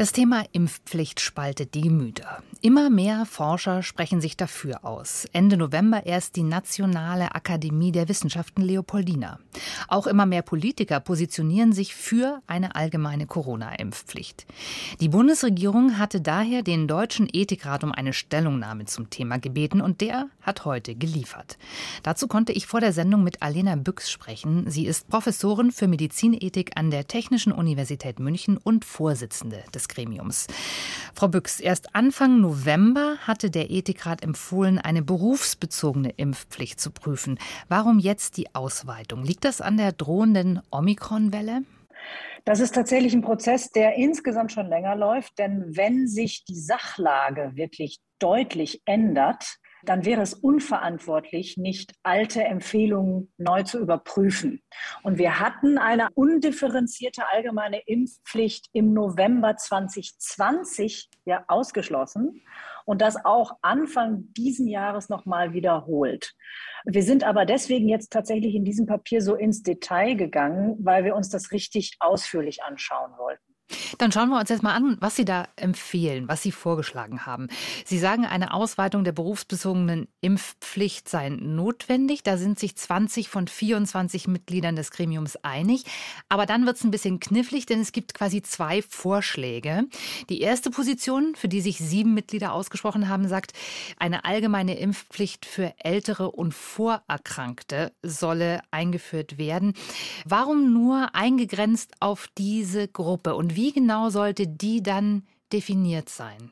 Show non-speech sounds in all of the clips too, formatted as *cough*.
Das Thema Impfpflicht spaltet die Gemüter. Immer mehr Forscher sprechen sich dafür aus. Ende November erst die Nationale Akademie der Wissenschaften Leopoldina. Auch immer mehr Politiker positionieren sich für eine allgemeine Corona-Impfpflicht. Die Bundesregierung hatte daher den Deutschen Ethikrat um eine Stellungnahme zum Thema gebeten und der hat heute geliefert. Dazu konnte ich vor der Sendung mit Alena Büchs sprechen. Sie ist Professorin für Medizinethik an der Technischen Universität München und Vorsitzende des Gremiums. Frau Büchs, erst Anfang November hatte der Ethikrat empfohlen, eine berufsbezogene Impfpflicht zu prüfen. Warum jetzt die Ausweitung? Liegt das an der drohenden Omikron-Welle? Das ist tatsächlich ein Prozess, der insgesamt schon länger läuft, denn wenn sich die Sachlage wirklich deutlich ändert, dann wäre es unverantwortlich, nicht alte Empfehlungen neu zu überprüfen. Und wir hatten eine undifferenzierte allgemeine Impfpflicht im November 2020 ja ausgeschlossen und das auch Anfang diesen Jahres nochmal wiederholt. Wir sind aber deswegen jetzt tatsächlich in diesem Papier so ins Detail gegangen, weil wir uns das richtig ausführlich anschauen wollten. Dann schauen wir uns jetzt mal an, was Sie da empfehlen, was Sie vorgeschlagen haben. Sie sagen, eine Ausweitung der berufsbezogenen Impfpflicht sei notwendig. Da sind sich 20 von 24 Mitgliedern des Gremiums einig. Aber dann wird es ein bisschen knifflig, denn es gibt quasi zwei Vorschläge. Die erste Position, für die sich sieben Mitglieder ausgesprochen haben, sagt, eine allgemeine Impfpflicht für Ältere und Vorerkrankte solle eingeführt werden. Warum nur eingegrenzt auf diese Gruppe und wie wie genau sollte die dann definiert sein?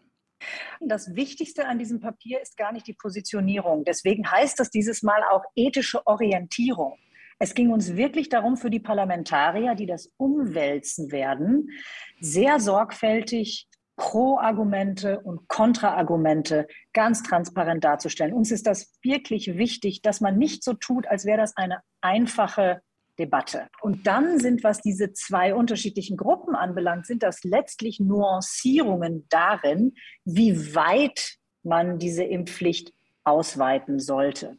Das Wichtigste an diesem Papier ist gar nicht die Positionierung. Deswegen heißt das dieses Mal auch ethische Orientierung. Es ging uns wirklich darum, für die Parlamentarier, die das umwälzen werden, sehr sorgfältig Pro-Argumente und Kontra-Argumente ganz transparent darzustellen. Uns ist das wirklich wichtig, dass man nicht so tut, als wäre das eine einfache Debatte. Und dann sind, was diese zwei unterschiedlichen Gruppen anbelangt, sind das letztlich Nuancierungen darin, wie weit man diese Impfpflicht ausweiten sollte.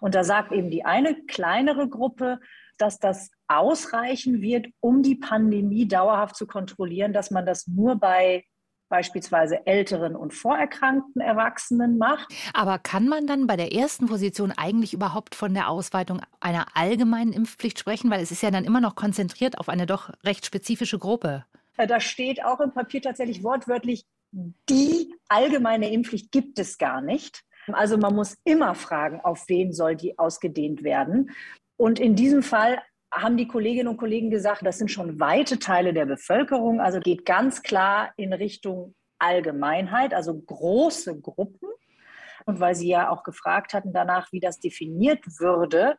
Und da sagt eben die eine kleinere Gruppe, dass das ausreichen wird, um die Pandemie dauerhaft zu kontrollieren, dass man das nur bei beispielsweise älteren und vorerkrankten Erwachsenen macht. Aber kann man dann bei der ersten Position eigentlich überhaupt von der Ausweitung einer allgemeinen Impfpflicht sprechen? Weil es ist ja dann immer noch konzentriert auf eine doch recht spezifische Gruppe. Äh, da steht auch im Papier tatsächlich wortwörtlich, die allgemeine Impfpflicht gibt es gar nicht. Also man muss immer fragen, auf wen soll die ausgedehnt werden. Und in diesem Fall haben die Kolleginnen und Kollegen gesagt, das sind schon weite Teile der Bevölkerung, also geht ganz klar in Richtung Allgemeinheit, also große Gruppen. Und weil Sie ja auch gefragt hatten danach, wie das definiert würde,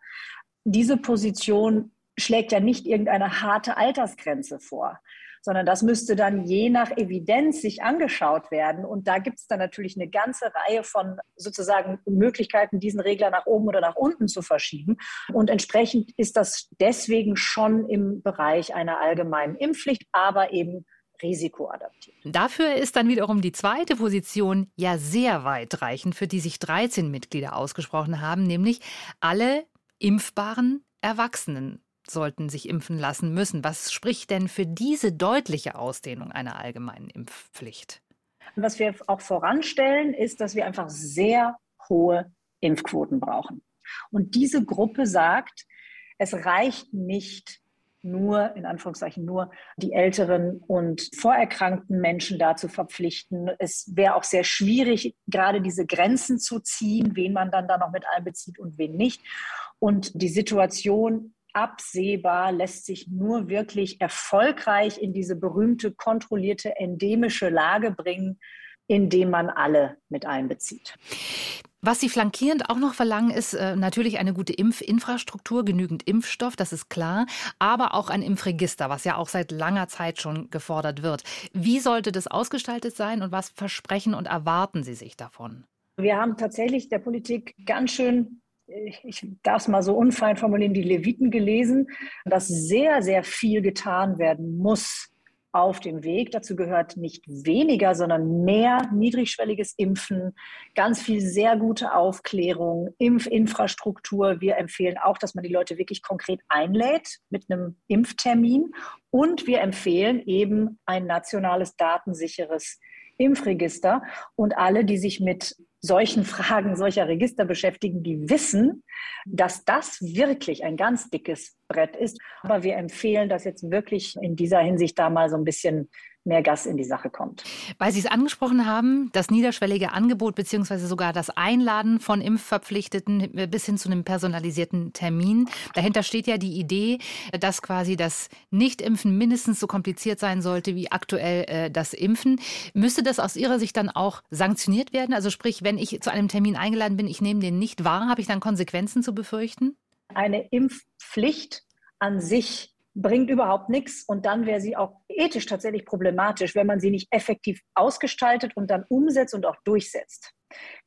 diese Position schlägt ja nicht irgendeine harte Altersgrenze vor sondern das müsste dann je nach Evidenz sich angeschaut werden. Und da gibt es dann natürlich eine ganze Reihe von sozusagen Möglichkeiten, diesen Regler nach oben oder nach unten zu verschieben. Und entsprechend ist das deswegen schon im Bereich einer allgemeinen Impfpflicht, aber eben risikoadaptiv. Dafür ist dann wiederum die zweite Position ja sehr weitreichend, für die sich 13 Mitglieder ausgesprochen haben, nämlich alle impfbaren Erwachsenen sollten sich impfen lassen müssen. Was spricht denn für diese deutliche Ausdehnung einer allgemeinen Impfpflicht? Was wir auch voranstellen, ist, dass wir einfach sehr hohe Impfquoten brauchen. Und diese Gruppe sagt, es reicht nicht nur, in Anführungszeichen nur, die älteren und vorerkrankten Menschen da zu verpflichten. Es wäre auch sehr schwierig, gerade diese Grenzen zu ziehen, wen man dann da noch mit einbezieht und wen nicht. Und die Situation absehbar lässt sich nur wirklich erfolgreich in diese berühmte kontrollierte endemische Lage bringen, indem man alle mit einbezieht. Was Sie flankierend auch noch verlangen, ist äh, natürlich eine gute Impfinfrastruktur, genügend Impfstoff, das ist klar, aber auch ein Impfregister, was ja auch seit langer Zeit schon gefordert wird. Wie sollte das ausgestaltet sein und was versprechen und erwarten Sie sich davon? Wir haben tatsächlich der Politik ganz schön ich darf es mal so unfein formulieren, die Leviten gelesen, dass sehr, sehr viel getan werden muss, auf dem Weg. Dazu gehört nicht weniger, sondern mehr niedrigschwelliges Impfen, ganz viel sehr gute Aufklärung, Impfinfrastruktur. Wir empfehlen auch, dass man die Leute wirklich konkret einlädt mit einem Impftermin. Und wir empfehlen eben ein nationales datensicheres Impfregister. Und alle, die sich mit solchen Fragen solcher Register beschäftigen, die wissen, dass das wirklich ein ganz dickes Brett ist. Aber wir empfehlen, dass jetzt wirklich in dieser Hinsicht da mal so ein bisschen mehr Gas in die Sache kommt. Weil Sie es angesprochen haben, das niederschwellige Angebot beziehungsweise sogar das Einladen von Impfverpflichteten bis hin zu einem personalisierten Termin. Dahinter steht ja die Idee, dass quasi das Nichtimpfen mindestens so kompliziert sein sollte wie aktuell äh, das Impfen. Müsste das aus Ihrer Sicht dann auch sanktioniert werden? Also sprich, wenn ich zu einem Termin eingeladen bin, ich nehme den nicht wahr, habe ich dann Konsequenzen zu befürchten? Eine Impfpflicht an sich bringt überhaupt nichts und dann wäre sie auch ethisch tatsächlich problematisch, wenn man sie nicht effektiv ausgestaltet und dann umsetzt und auch durchsetzt.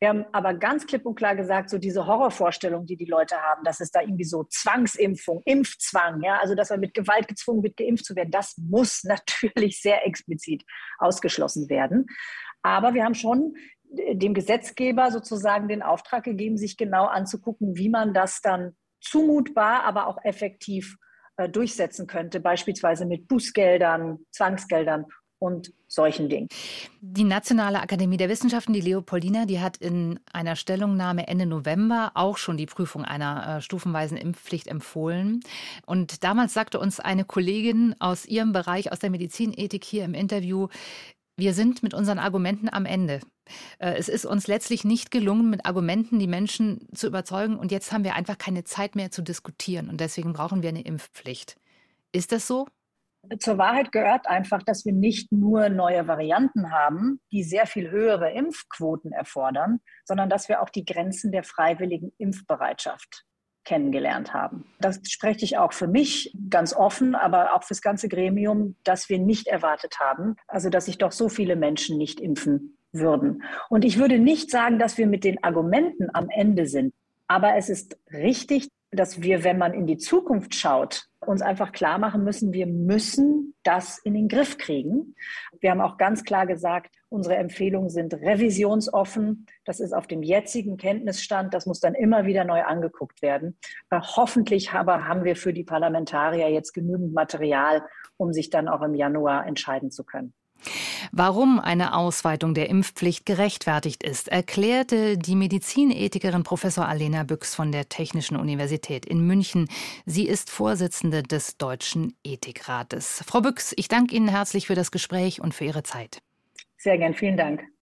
Wir haben aber ganz klipp und klar gesagt, so diese Horrorvorstellung, die die Leute haben, dass es da irgendwie so Zwangsimpfung, Impfzwang, ja, also dass man mit Gewalt gezwungen wird, geimpft zu werden, das muss *laughs* natürlich sehr explizit ausgeschlossen werden. Aber wir haben schon dem Gesetzgeber sozusagen den Auftrag gegeben, sich genau anzugucken, wie man das dann zumutbar, aber auch effektiv äh, durchsetzen könnte, beispielsweise mit Bußgeldern, Zwangsgeldern und solchen Dingen. Die Nationale Akademie der Wissenschaften, die Leopoldina, die hat in einer Stellungnahme Ende November auch schon die Prüfung einer äh, stufenweisen Impfpflicht empfohlen. Und damals sagte uns eine Kollegin aus ihrem Bereich, aus der Medizinethik hier im Interview, wir sind mit unseren Argumenten am Ende. Äh, es ist uns letztlich nicht gelungen, mit Argumenten die Menschen zu überzeugen. Und jetzt haben wir einfach keine Zeit mehr zu diskutieren. Und deswegen brauchen wir eine Impfpflicht. Ist das so? Zur Wahrheit gehört einfach, dass wir nicht nur neue Varianten haben, die sehr viel höhere Impfquoten erfordern, sondern dass wir auch die Grenzen der freiwilligen Impfbereitschaft kennengelernt haben. Das spreche ich auch für mich ganz offen, aber auch fürs ganze Gremium, dass wir nicht erwartet haben, also dass sich doch so viele Menschen nicht impfen würden. Und ich würde nicht sagen, dass wir mit den Argumenten am Ende sind. Aber es ist richtig, dass wir, wenn man in die Zukunft schaut, uns einfach klar machen müssen, wir müssen das in den Griff kriegen. Wir haben auch ganz klar gesagt, unsere Empfehlungen sind revisionsoffen. Das ist auf dem jetzigen Kenntnisstand. Das muss dann immer wieder neu angeguckt werden. Hoffentlich aber haben wir für die Parlamentarier jetzt genügend Material, um sich dann auch im Januar entscheiden zu können. Warum eine Ausweitung der Impfpflicht gerechtfertigt ist, erklärte die Medizinethikerin Professor Alena Büchs von der Technischen Universität in München. Sie ist Vorsitzende des Deutschen Ethikrates. Frau Büchs, ich danke Ihnen herzlich für das Gespräch und für Ihre Zeit. Sehr gern, vielen Dank.